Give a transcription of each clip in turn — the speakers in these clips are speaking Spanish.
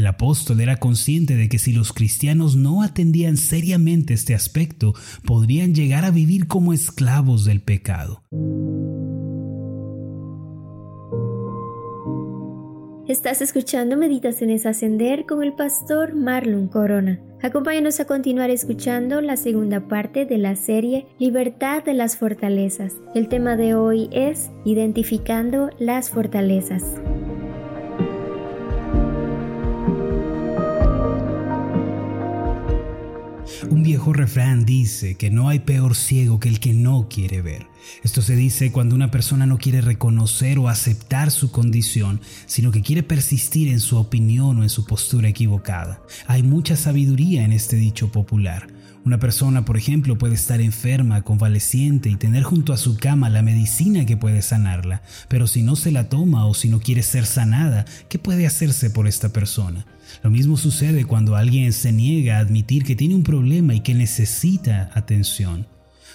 El apóstol era consciente de que si los cristianos no atendían seriamente este aspecto, podrían llegar a vivir como esclavos del pecado. Estás escuchando Meditaciones Ascender con el pastor Marlon Corona. Acompáñanos a continuar escuchando la segunda parte de la serie Libertad de las Fortalezas. El tema de hoy es Identificando las Fortalezas. Un viejo refrán dice que no hay peor ciego que el que no quiere ver. Esto se dice cuando una persona no quiere reconocer o aceptar su condición, sino que quiere persistir en su opinión o en su postura equivocada. Hay mucha sabiduría en este dicho popular. Una persona, por ejemplo, puede estar enferma, convaleciente y tener junto a su cama la medicina que puede sanarla, pero si no se la toma o si no quiere ser sanada, ¿qué puede hacerse por esta persona? Lo mismo sucede cuando alguien se niega a admitir que tiene un problema y que necesita atención.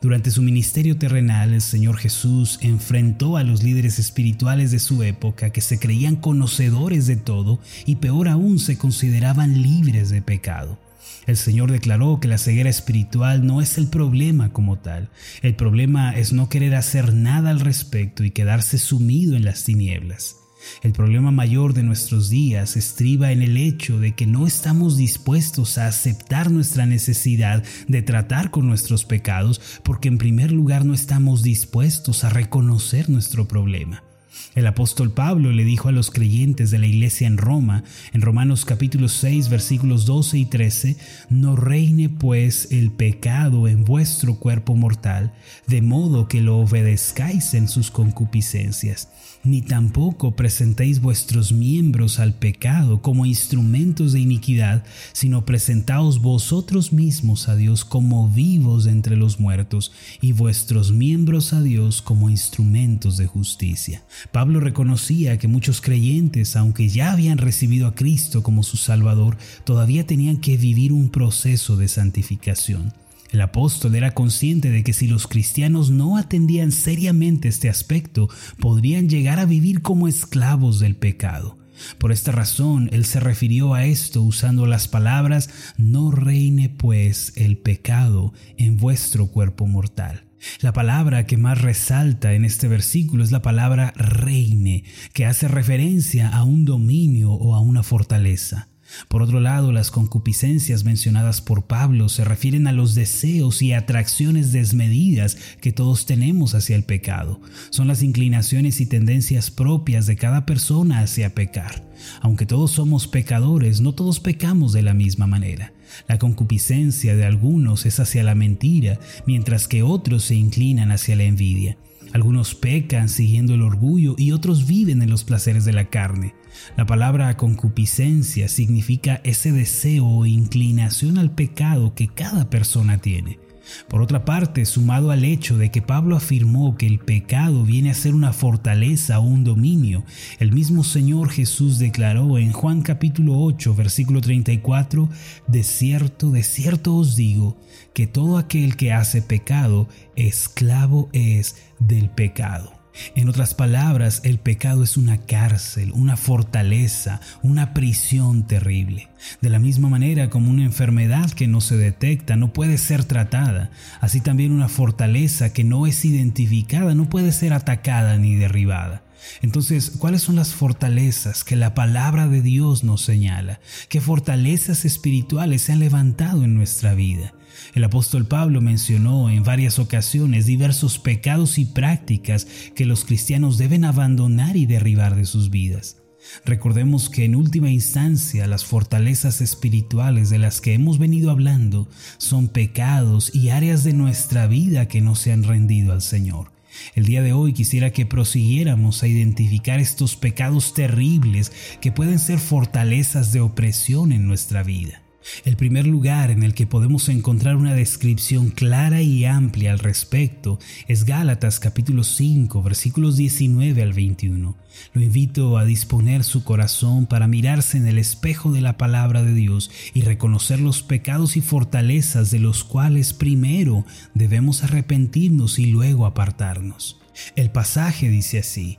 Durante su ministerio terrenal, el Señor Jesús enfrentó a los líderes espirituales de su época que se creían conocedores de todo y peor aún se consideraban libres de pecado. El Señor declaró que la ceguera espiritual no es el problema como tal. El problema es no querer hacer nada al respecto y quedarse sumido en las tinieblas. El problema mayor de nuestros días estriba en el hecho de que no estamos dispuestos a aceptar nuestra necesidad de tratar con nuestros pecados porque en primer lugar no estamos dispuestos a reconocer nuestro problema. El apóstol Pablo le dijo a los creyentes de la iglesia en Roma, en Romanos capítulo 6 versículos 12 y 13, no reine pues el pecado en vuestro cuerpo mortal, de modo que lo obedezcáis en sus concupiscencias ni tampoco presentéis vuestros miembros al pecado como instrumentos de iniquidad, sino presentaos vosotros mismos a Dios como vivos entre los muertos y vuestros miembros a Dios como instrumentos de justicia. Pablo reconocía que muchos creyentes, aunque ya habían recibido a Cristo como su Salvador, todavía tenían que vivir un proceso de santificación. El apóstol era consciente de que si los cristianos no atendían seriamente este aspecto, podrían llegar a vivir como esclavos del pecado. Por esta razón, él se refirió a esto usando las palabras, no reine pues el pecado en vuestro cuerpo mortal. La palabra que más resalta en este versículo es la palabra reine, que hace referencia a un dominio o a una fortaleza. Por otro lado, las concupiscencias mencionadas por Pablo se refieren a los deseos y atracciones desmedidas que todos tenemos hacia el pecado. Son las inclinaciones y tendencias propias de cada persona hacia pecar. Aunque todos somos pecadores, no todos pecamos de la misma manera. La concupiscencia de algunos es hacia la mentira, mientras que otros se inclinan hacia la envidia. Algunos pecan siguiendo el orgullo y otros viven en los placeres de la carne. La palabra concupiscencia significa ese deseo o inclinación al pecado que cada persona tiene. Por otra parte, sumado al hecho de que Pablo afirmó que el pecado viene a ser una fortaleza o un dominio, el mismo Señor Jesús declaró en Juan capítulo 8, versículo 34, De cierto, de cierto os digo, que todo aquel que hace pecado, esclavo es del pecado. En otras palabras, el pecado es una cárcel, una fortaleza, una prisión terrible. De la misma manera como una enfermedad que no se detecta no puede ser tratada, así también una fortaleza que no es identificada no puede ser atacada ni derribada. Entonces, ¿cuáles son las fortalezas que la palabra de Dios nos señala? ¿Qué fortalezas espirituales se han levantado en nuestra vida? El apóstol Pablo mencionó en varias ocasiones diversos pecados y prácticas que los cristianos deben abandonar y derribar de sus vidas. Recordemos que en última instancia las fortalezas espirituales de las que hemos venido hablando son pecados y áreas de nuestra vida que no se han rendido al Señor. El día de hoy quisiera que prosiguiéramos a identificar estos pecados terribles que pueden ser fortalezas de opresión en nuestra vida. El primer lugar en el que podemos encontrar una descripción clara y amplia al respecto es Gálatas capítulo 5 versículos 19 al 21. Lo invito a disponer su corazón para mirarse en el espejo de la palabra de Dios y reconocer los pecados y fortalezas de los cuales primero debemos arrepentirnos y luego apartarnos. El pasaje dice así,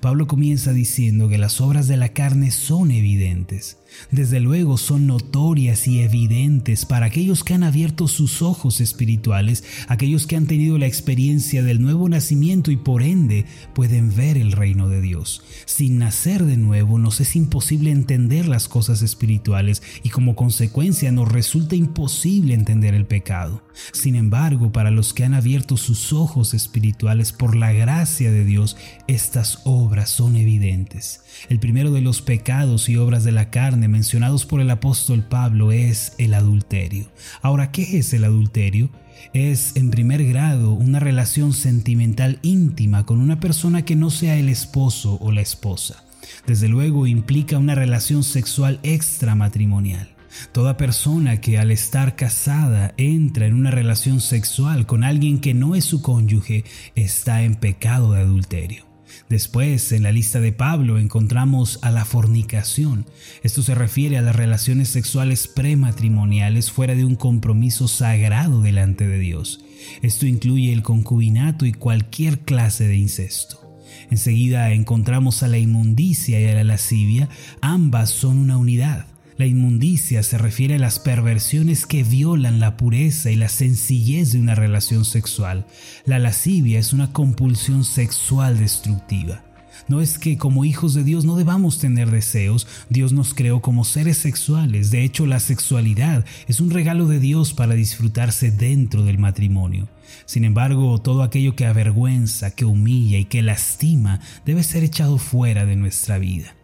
Pablo comienza diciendo que las obras de la carne son evidentes. Desde luego son notorias y evidentes para aquellos que han abierto sus ojos espirituales, aquellos que han tenido la experiencia del nuevo nacimiento y por ende pueden ver el reino de Dios. Sin nacer de nuevo nos es imposible entender las cosas espirituales y como consecuencia nos resulta imposible entender el pecado. Sin embargo, para los que han abierto sus ojos espirituales por la gracia de Dios, estas obras son evidentes. El primero de los pecados y obras de la carne mencionados por el apóstol Pablo es el adulterio. Ahora, ¿qué es el adulterio? Es en primer grado una relación sentimental íntima con una persona que no sea el esposo o la esposa. Desde luego implica una relación sexual extramatrimonial. Toda persona que al estar casada entra en una relación sexual con alguien que no es su cónyuge está en pecado de adulterio. Después, en la lista de Pablo, encontramos a la fornicación. Esto se refiere a las relaciones sexuales prematrimoniales fuera de un compromiso sagrado delante de Dios. Esto incluye el concubinato y cualquier clase de incesto. Enseguida encontramos a la inmundicia y a la lascivia, ambas son una unidad. La inmundicia se refiere a las perversiones que violan la pureza y la sencillez de una relación sexual. La lascivia es una compulsión sexual destructiva. No es que como hijos de Dios no debamos tener deseos, Dios nos creó como seres sexuales, de hecho la sexualidad es un regalo de Dios para disfrutarse dentro del matrimonio. Sin embargo, todo aquello que avergüenza, que humilla y que lastima debe ser echado fuera de nuestra vida.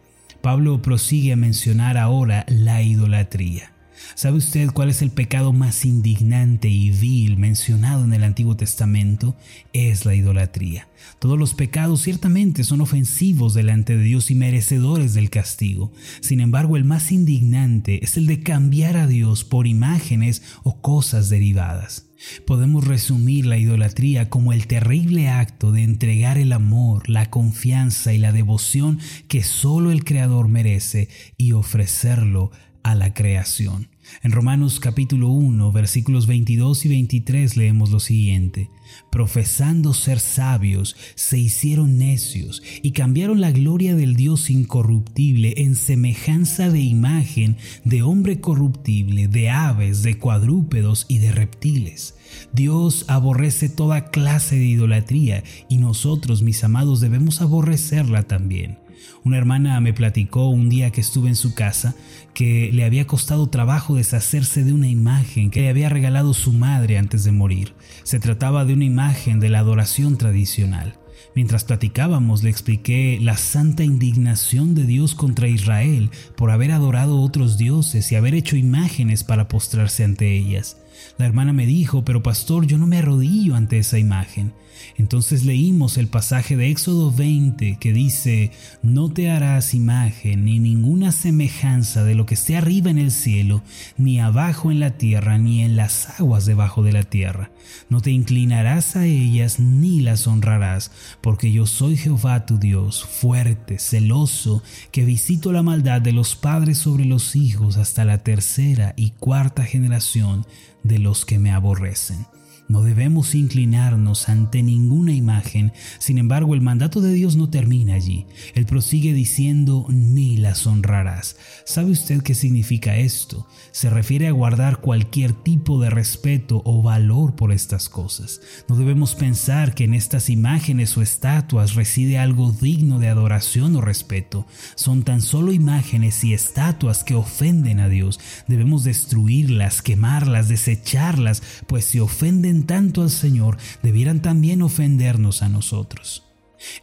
Pablo prosigue a mencionar ahora la idolatría. ¿Sabe usted cuál es el pecado más indignante y vil mencionado en el Antiguo Testamento? Es la idolatría. Todos los pecados ciertamente son ofensivos delante de Dios y merecedores del castigo. Sin embargo, el más indignante es el de cambiar a Dios por imágenes o cosas derivadas. Podemos resumir la idolatría como el terrible acto de entregar el amor, la confianza y la devoción que solo el Creador merece y ofrecerlo a la creación. En Romanos capítulo 1 versículos 22 y 23 leemos lo siguiente, profesando ser sabios, se hicieron necios y cambiaron la gloria del Dios incorruptible en semejanza de imagen de hombre corruptible, de aves, de cuadrúpedos y de reptiles. Dios aborrece toda clase de idolatría y nosotros, mis amados, debemos aborrecerla también. Una hermana me platicó un día que estuve en su casa que le había costado trabajo deshacerse de una imagen que le había regalado su madre antes de morir. Se trataba de una imagen de la adoración tradicional. Mientras platicábamos le expliqué la santa indignación de Dios contra Israel por haber adorado otros dioses y haber hecho imágenes para postrarse ante ellas. La hermana me dijo, pero pastor, yo no me arrodillo ante esa imagen. Entonces leímos el pasaje de Éxodo 20 que dice, no te harás imagen ni ninguna semejanza de lo que esté arriba en el cielo, ni abajo en la tierra, ni en las aguas debajo de la tierra. No te inclinarás a ellas ni las honrarás, porque yo soy Jehová tu Dios, fuerte, celoso, que visito la maldad de los padres sobre los hijos hasta la tercera y cuarta generación de los que me aborrecen. No debemos inclinarnos ante ninguna imagen, sin embargo el mandato de Dios no termina allí. Él prosigue diciendo, ni las honrarás. ¿Sabe usted qué significa esto? Se refiere a guardar cualquier tipo de respeto o valor por estas cosas. No debemos pensar que en estas imágenes o estatuas reside algo digno de adoración o respeto. Son tan solo imágenes y estatuas que ofenden a Dios. Debemos destruirlas, quemarlas, desecharlas, pues si ofenden tanto al Señor, debieran también ofendernos a nosotros.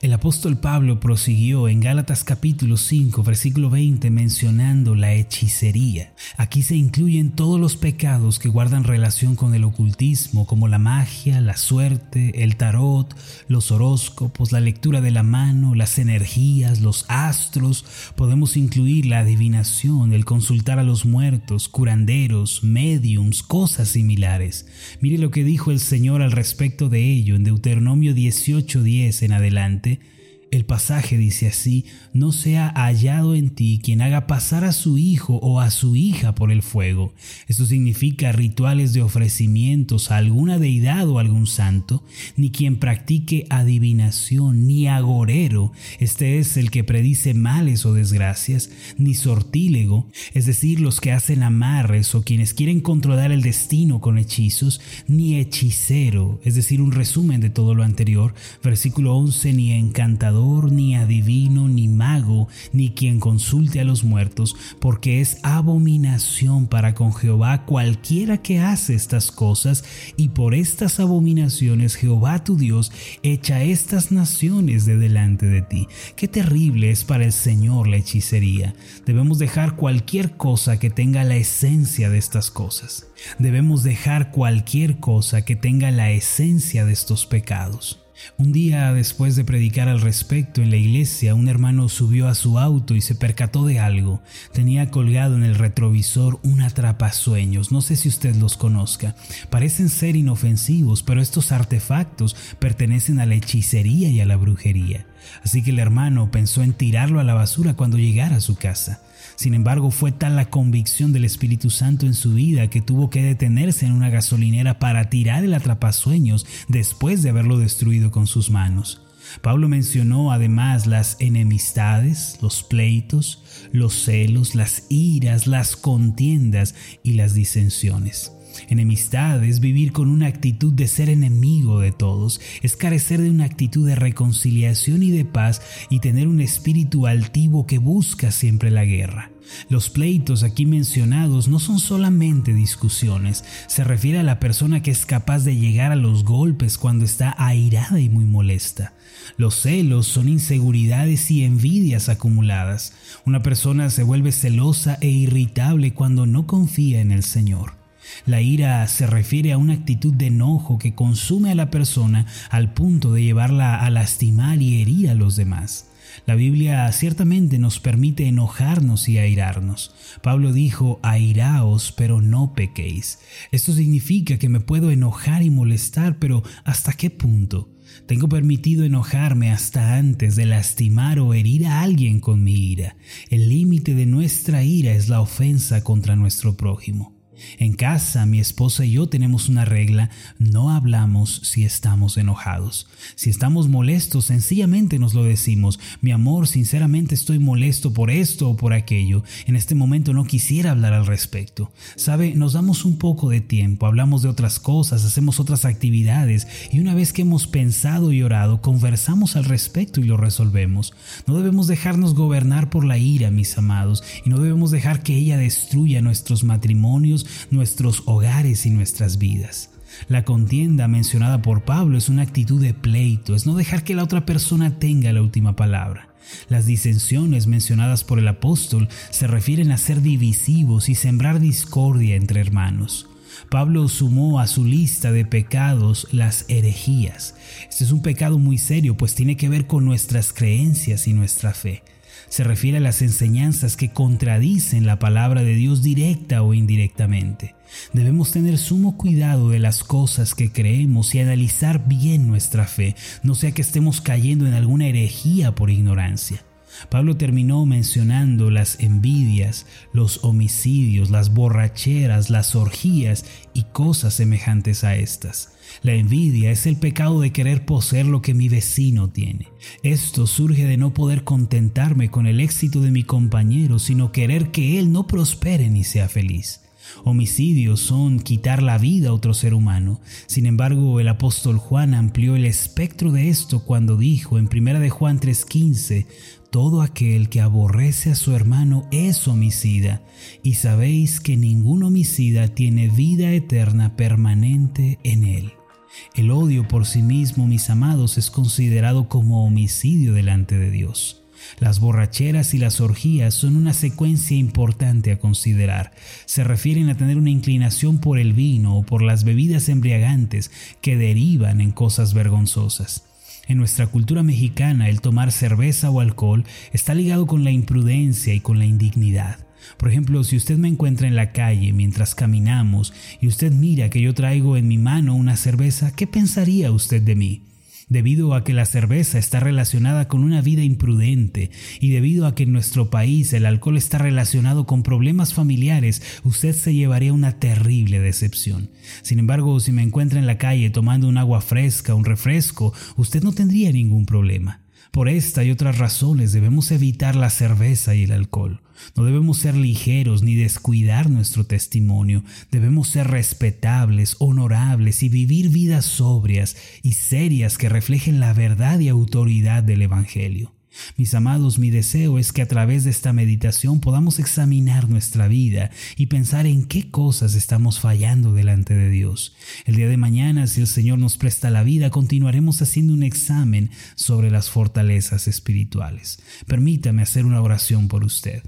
El apóstol Pablo prosiguió en Gálatas capítulo 5 versículo 20 mencionando la hechicería. Aquí se incluyen todos los pecados que guardan relación con el ocultismo como la magia, la suerte, el tarot, los horóscopos, la lectura de la mano, las energías, los astros. Podemos incluir la adivinación, el consultar a los muertos, curanderos, mediums, cosas similares. Mire lo que dijo el Señor al respecto de ello en Deuteronomio 18:10 en adelante delante el pasaje dice así, no sea hallado en ti quien haga pasar a su hijo o a su hija por el fuego. Esto significa rituales de ofrecimientos a alguna deidad o algún santo, ni quien practique adivinación, ni agorero, este es el que predice males o desgracias, ni sortílego, es decir, los que hacen amarres o quienes quieren controlar el destino con hechizos, ni hechicero, es decir, un resumen de todo lo anterior, versículo 11, ni encantador, ni adivino, ni mago, ni quien consulte a los muertos, porque es abominación para con Jehová cualquiera que hace estas cosas, y por estas abominaciones Jehová tu Dios echa estas naciones de delante de ti. Qué terrible es para el Señor la hechicería. Debemos dejar cualquier cosa que tenga la esencia de estas cosas. Debemos dejar cualquier cosa que tenga la esencia de estos pecados. Un día después de predicar al respecto en la iglesia, un hermano subió a su auto y se percató de algo. Tenía colgado en el retrovisor un atrapasueños. No sé si usted los conozca. Parecen ser inofensivos, pero estos artefactos pertenecen a la hechicería y a la brujería. Así que el hermano pensó en tirarlo a la basura cuando llegara a su casa. Sin embargo, fue tal la convicción del Espíritu Santo en su vida que tuvo que detenerse en una gasolinera para tirar el atrapasueños después de haberlo destruido con sus manos. Pablo mencionó además las enemistades, los pleitos, los celos, las iras, las contiendas y las disensiones. Enemistad es vivir con una actitud de ser enemigo de todos, es carecer de una actitud de reconciliación y de paz y tener un espíritu altivo que busca siempre la guerra. Los pleitos aquí mencionados no son solamente discusiones, se refiere a la persona que es capaz de llegar a los golpes cuando está airada y muy molesta. Los celos son inseguridades y envidias acumuladas. Una persona se vuelve celosa e irritable cuando no confía en el Señor. La ira se refiere a una actitud de enojo que consume a la persona al punto de llevarla a lastimar y herir a los demás. La Biblia ciertamente nos permite enojarnos y airarnos. Pablo dijo, airaos, pero no pequéis. Esto significa que me puedo enojar y molestar, pero ¿hasta qué punto? Tengo permitido enojarme hasta antes de lastimar o herir a alguien con mi ira. El límite de nuestra ira es la ofensa contra nuestro prójimo. En casa, mi esposa y yo tenemos una regla, no hablamos si estamos enojados. Si estamos molestos, sencillamente nos lo decimos. Mi amor, sinceramente estoy molesto por esto o por aquello. En este momento no quisiera hablar al respecto. Sabe, nos damos un poco de tiempo, hablamos de otras cosas, hacemos otras actividades y una vez que hemos pensado y orado, conversamos al respecto y lo resolvemos. No debemos dejarnos gobernar por la ira, mis amados, y no debemos dejar que ella destruya nuestros matrimonios, nuestros hogares y nuestras vidas. La contienda mencionada por Pablo es una actitud de pleito, es no dejar que la otra persona tenga la última palabra. Las disensiones mencionadas por el apóstol se refieren a ser divisivos y sembrar discordia entre hermanos. Pablo sumó a su lista de pecados las herejías. Este es un pecado muy serio, pues tiene que ver con nuestras creencias y nuestra fe se refiere a las enseñanzas que contradicen la palabra de Dios directa o indirectamente. Debemos tener sumo cuidado de las cosas que creemos y analizar bien nuestra fe, no sea que estemos cayendo en alguna herejía por ignorancia. Pablo terminó mencionando las envidias, los homicidios, las borracheras, las orgías y cosas semejantes a estas. La envidia es el pecado de querer poseer lo que mi vecino tiene. Esto surge de no poder contentarme con el éxito de mi compañero, sino querer que él no prospere ni sea feliz. Homicidios son quitar la vida a otro ser humano. Sin embargo, el apóstol Juan amplió el espectro de esto cuando dijo en 1 de Juan 3:15, todo aquel que aborrece a su hermano es homicida, y sabéis que ningún homicida tiene vida eterna permanente en él. El odio por sí mismo, mis amados, es considerado como homicidio delante de Dios. Las borracheras y las orgías son una secuencia importante a considerar. Se refieren a tener una inclinación por el vino o por las bebidas embriagantes que derivan en cosas vergonzosas. En nuestra cultura mexicana el tomar cerveza o alcohol está ligado con la imprudencia y con la indignidad. Por ejemplo, si usted me encuentra en la calle mientras caminamos y usted mira que yo traigo en mi mano una cerveza, ¿qué pensaría usted de mí? debido a que la cerveza está relacionada con una vida imprudente y debido a que en nuestro país el alcohol está relacionado con problemas familiares, usted se llevaría una terrible decepción. Sin embargo, si me encuentra en la calle tomando un agua fresca, un refresco, usted no tendría ningún problema. Por esta y otras razones debemos evitar la cerveza y el alcohol. No debemos ser ligeros ni descuidar nuestro testimonio. Debemos ser respetables, honorables y vivir vidas sobrias y serias que reflejen la verdad y autoridad del Evangelio. Mis amados, mi deseo es que a través de esta meditación podamos examinar nuestra vida y pensar en qué cosas estamos fallando delante de Dios. El día de mañana, si el Señor nos presta la vida, continuaremos haciendo un examen sobre las fortalezas espirituales. Permítame hacer una oración por usted.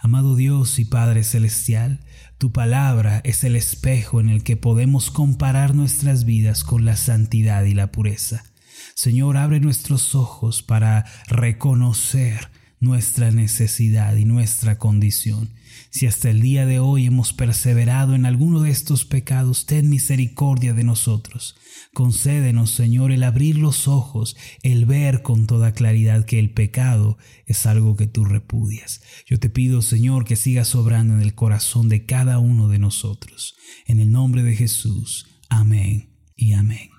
Amado Dios y Padre Celestial, tu palabra es el espejo en el que podemos comparar nuestras vidas con la santidad y la pureza. Señor, abre nuestros ojos para reconocer nuestra necesidad y nuestra condición. Si hasta el día de hoy hemos perseverado en alguno de estos pecados, ten misericordia de nosotros. Concédenos, Señor, el abrir los ojos, el ver con toda claridad que el pecado es algo que tú repudias. Yo te pido, Señor, que sigas obrando en el corazón de cada uno de nosotros. En el nombre de Jesús. Amén y amén.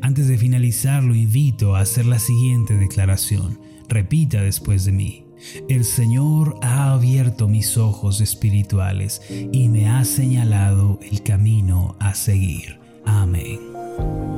Antes de finalizar, lo invito a hacer la siguiente declaración. Repita después de mí. El Señor ha abierto mis ojos espirituales y me ha señalado el camino a seguir. Amén.